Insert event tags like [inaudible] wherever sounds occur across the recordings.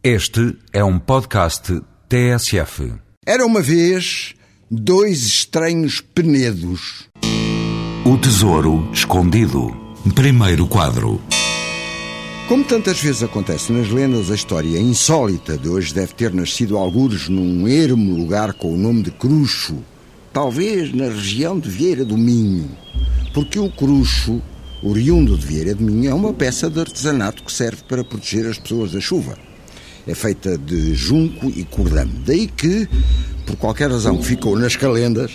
Este é um podcast TSF. Era uma vez dois estranhos penedos. O Tesouro Escondido. Primeiro quadro. Como tantas vezes acontece nas lendas, a história insólita de hoje deve ter nascido algures num ermo lugar com o nome de Cruxo, talvez na região de Vieira do Minho, porque o Cruxo, oriundo de Vieira do Minho, é uma peça de artesanato que serve para proteger as pessoas da chuva. É feita de junco e cordame. Daí que, por qualquer razão, ficou nas calendas,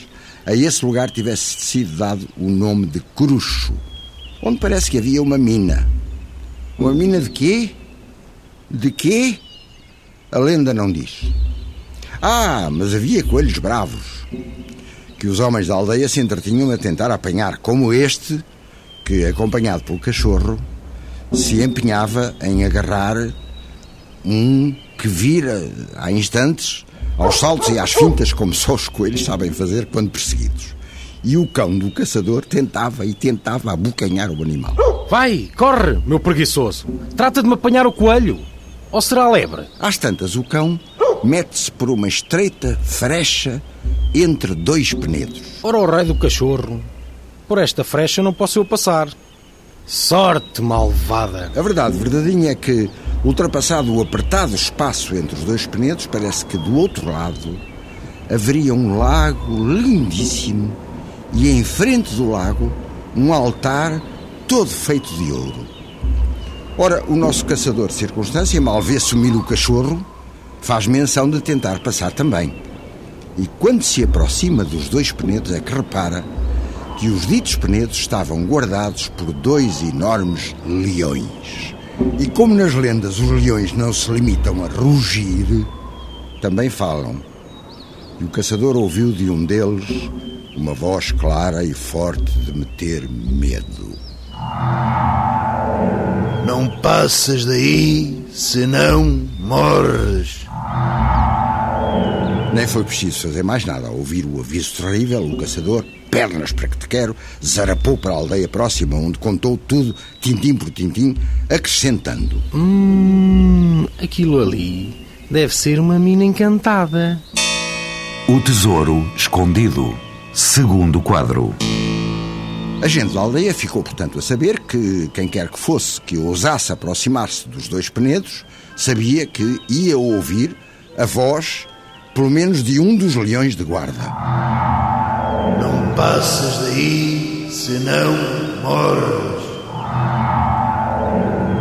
a esse lugar tivesse sido dado o nome de Cruxo, onde parece que havia uma mina. Uma mina de quê? De quê? A lenda não diz. Ah, mas havia coelhos bravos, que os homens da aldeia se entretinham a tentar apanhar, como este, que, acompanhado pelo cachorro, se empenhava em agarrar um que vira, há instantes, aos saltos e às fintas, como só os coelhos sabem fazer quando perseguidos. E o cão do caçador tentava e tentava abocanhar o animal. Vai, corre, meu preguiçoso. Trata de me apanhar o coelho. Ou será a lebre? Às tantas, o cão mete-se por uma estreita frecha entre dois penedos. Ora, o rei do cachorro. Por esta frecha não posso eu passar. Sorte malvada. A verdade verdadeinha é que, ultrapassado o apertado espaço entre os dois penedos, parece que do outro lado haveria um lago lindíssimo e em frente do lago um altar todo feito de ouro. Ora, o nosso caçador de circunstância, mal vê sumir o cachorro, faz menção de tentar passar também. E quando se aproxima dos dois penedos é que repara que os ditos penedos estavam guardados por dois enormes leões. E como nas lendas os leões não se limitam a rugir, também falam. E o caçador ouviu de um deles uma voz clara e forte de meter medo. Não passas daí, senão morres. Nem foi preciso fazer mais nada. Ao ouvir o aviso terrível, o caçador, pernas para que te quero, zarapou para a aldeia próxima, onde contou tudo, tintim por tintim, acrescentando. Hum, aquilo ali deve ser uma mina encantada. O Tesouro Escondido. Segundo quadro. A gente da aldeia ficou, portanto, a saber que quem quer que fosse que ousasse aproximar-se dos dois penedos sabia que ia ouvir a voz, pelo menos, de um dos leões de guarda. Não passas daí, senão morres.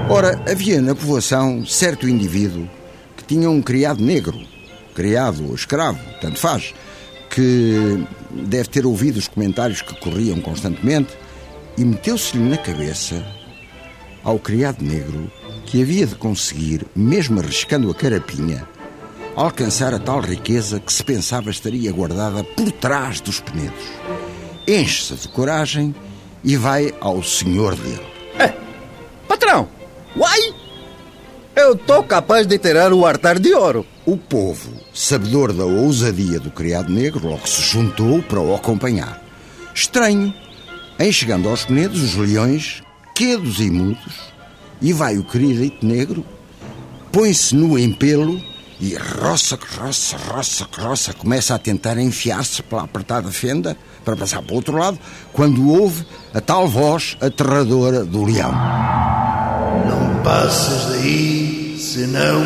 Ora, havia na povoação certo indivíduo que tinha um criado negro, criado ou escravo, tanto faz, que deve ter ouvido os comentários que corriam constantemente e meteu-se-lhe na cabeça ao criado negro que havia de conseguir, mesmo arriscando a carapinha, alcançar a tal riqueza que se pensava estaria guardada por trás dos penedos. Enche-se de coragem e vai ao senhor dele. Patrão, uai! Eu tô capaz de tirar o altar de ouro. O povo, sabedor da ousadia do criado negro, logo se juntou para o acompanhar. Estranho, em chegando aos penedos, os leões, quedos e mudos, e vai o querido negro, põe-se no empelo e roça, roça, roça, roça, começa a tentar enfiar-se pela apertada fenda para passar para o outro lado, quando ouve a tal voz aterradora do leão. Não passas daí, senão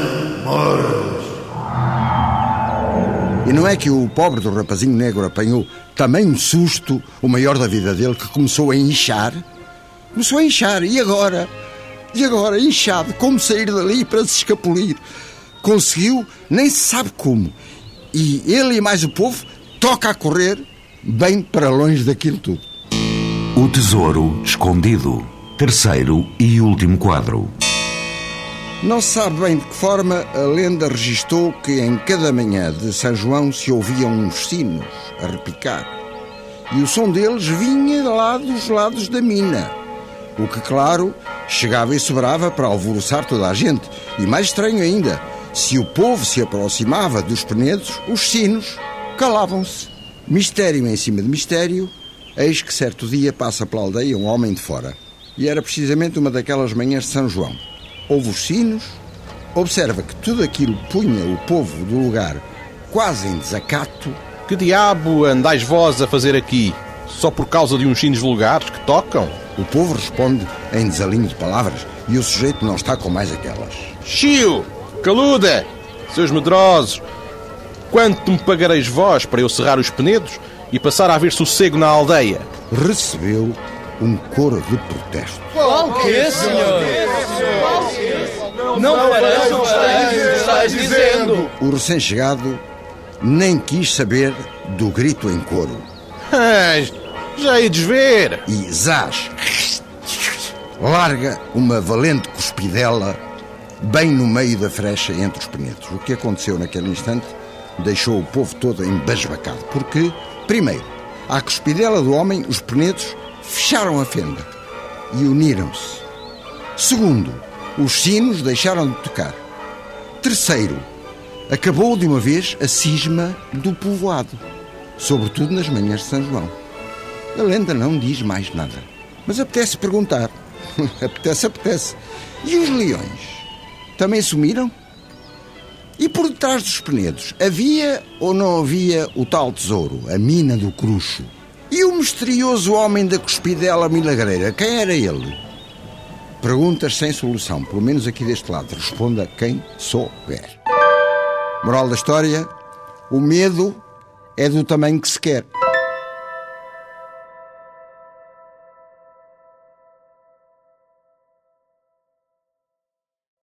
morres. E não é que o pobre do rapazinho negro apanhou também um susto, o maior da vida dele, que começou a inchar? Começou a inchar, e agora? E agora, inchado, como sair dali para se escapulir? Conseguiu, nem se sabe como. E ele e mais o povo toca a correr bem para longe daquilo tudo. O Tesouro Escondido. Terceiro e último quadro. Não se sabe bem de que forma a lenda registou que em cada manhã de São João se ouviam uns sinos a repicar. E o som deles vinha lá dos lados da mina. O que, claro, chegava e sobrava para alvoroçar toda a gente. E mais estranho ainda, se o povo se aproximava dos penedos, os sinos calavam-se. Mistério em cima de mistério, eis que certo dia passa pela aldeia um homem de fora. E era precisamente uma daquelas manhãs de São João. Ouve os sinos, observa que tudo aquilo punha o povo do lugar quase em desacato. Que diabo andais vós a fazer aqui? Só por causa de uns sinos vulgares que tocam? O povo responde em desalinho de palavras e o sujeito não está com mais aquelas. Chio! Caluda! Seus medrosos! Quanto me pagareis vós para eu serrar os penedos e passar a haver sossego na aldeia? Recebeu um coro de protesto. Qual que, senhor? Não farás o que estás dizendo. O recém-chegado nem quis saber do grito em coro. Ah, já ides ver! E zás! Larga uma valente cuspidela bem no meio da frecha entre os penedos. O que aconteceu naquele instante deixou o povo todo embasbacado. Porque, primeiro, à cuspidela do homem, os penedos fecharam a fenda e uniram-se. Segundo, os sinos deixaram de tocar. Terceiro, acabou de uma vez a cisma do povoado, sobretudo nas manhãs de São João. A lenda não diz mais nada, mas apetece perguntar. [laughs] apetece, apetece. E os leões? Também sumiram? E por detrás dos penedos, havia ou não havia o tal tesouro, a mina do cruxo? E o misterioso homem da cuspidela milagreira, quem era ele? Perguntas sem solução, pelo menos aqui deste lado. Responda quem souber. Moral da história: o medo é do tamanho que se quer.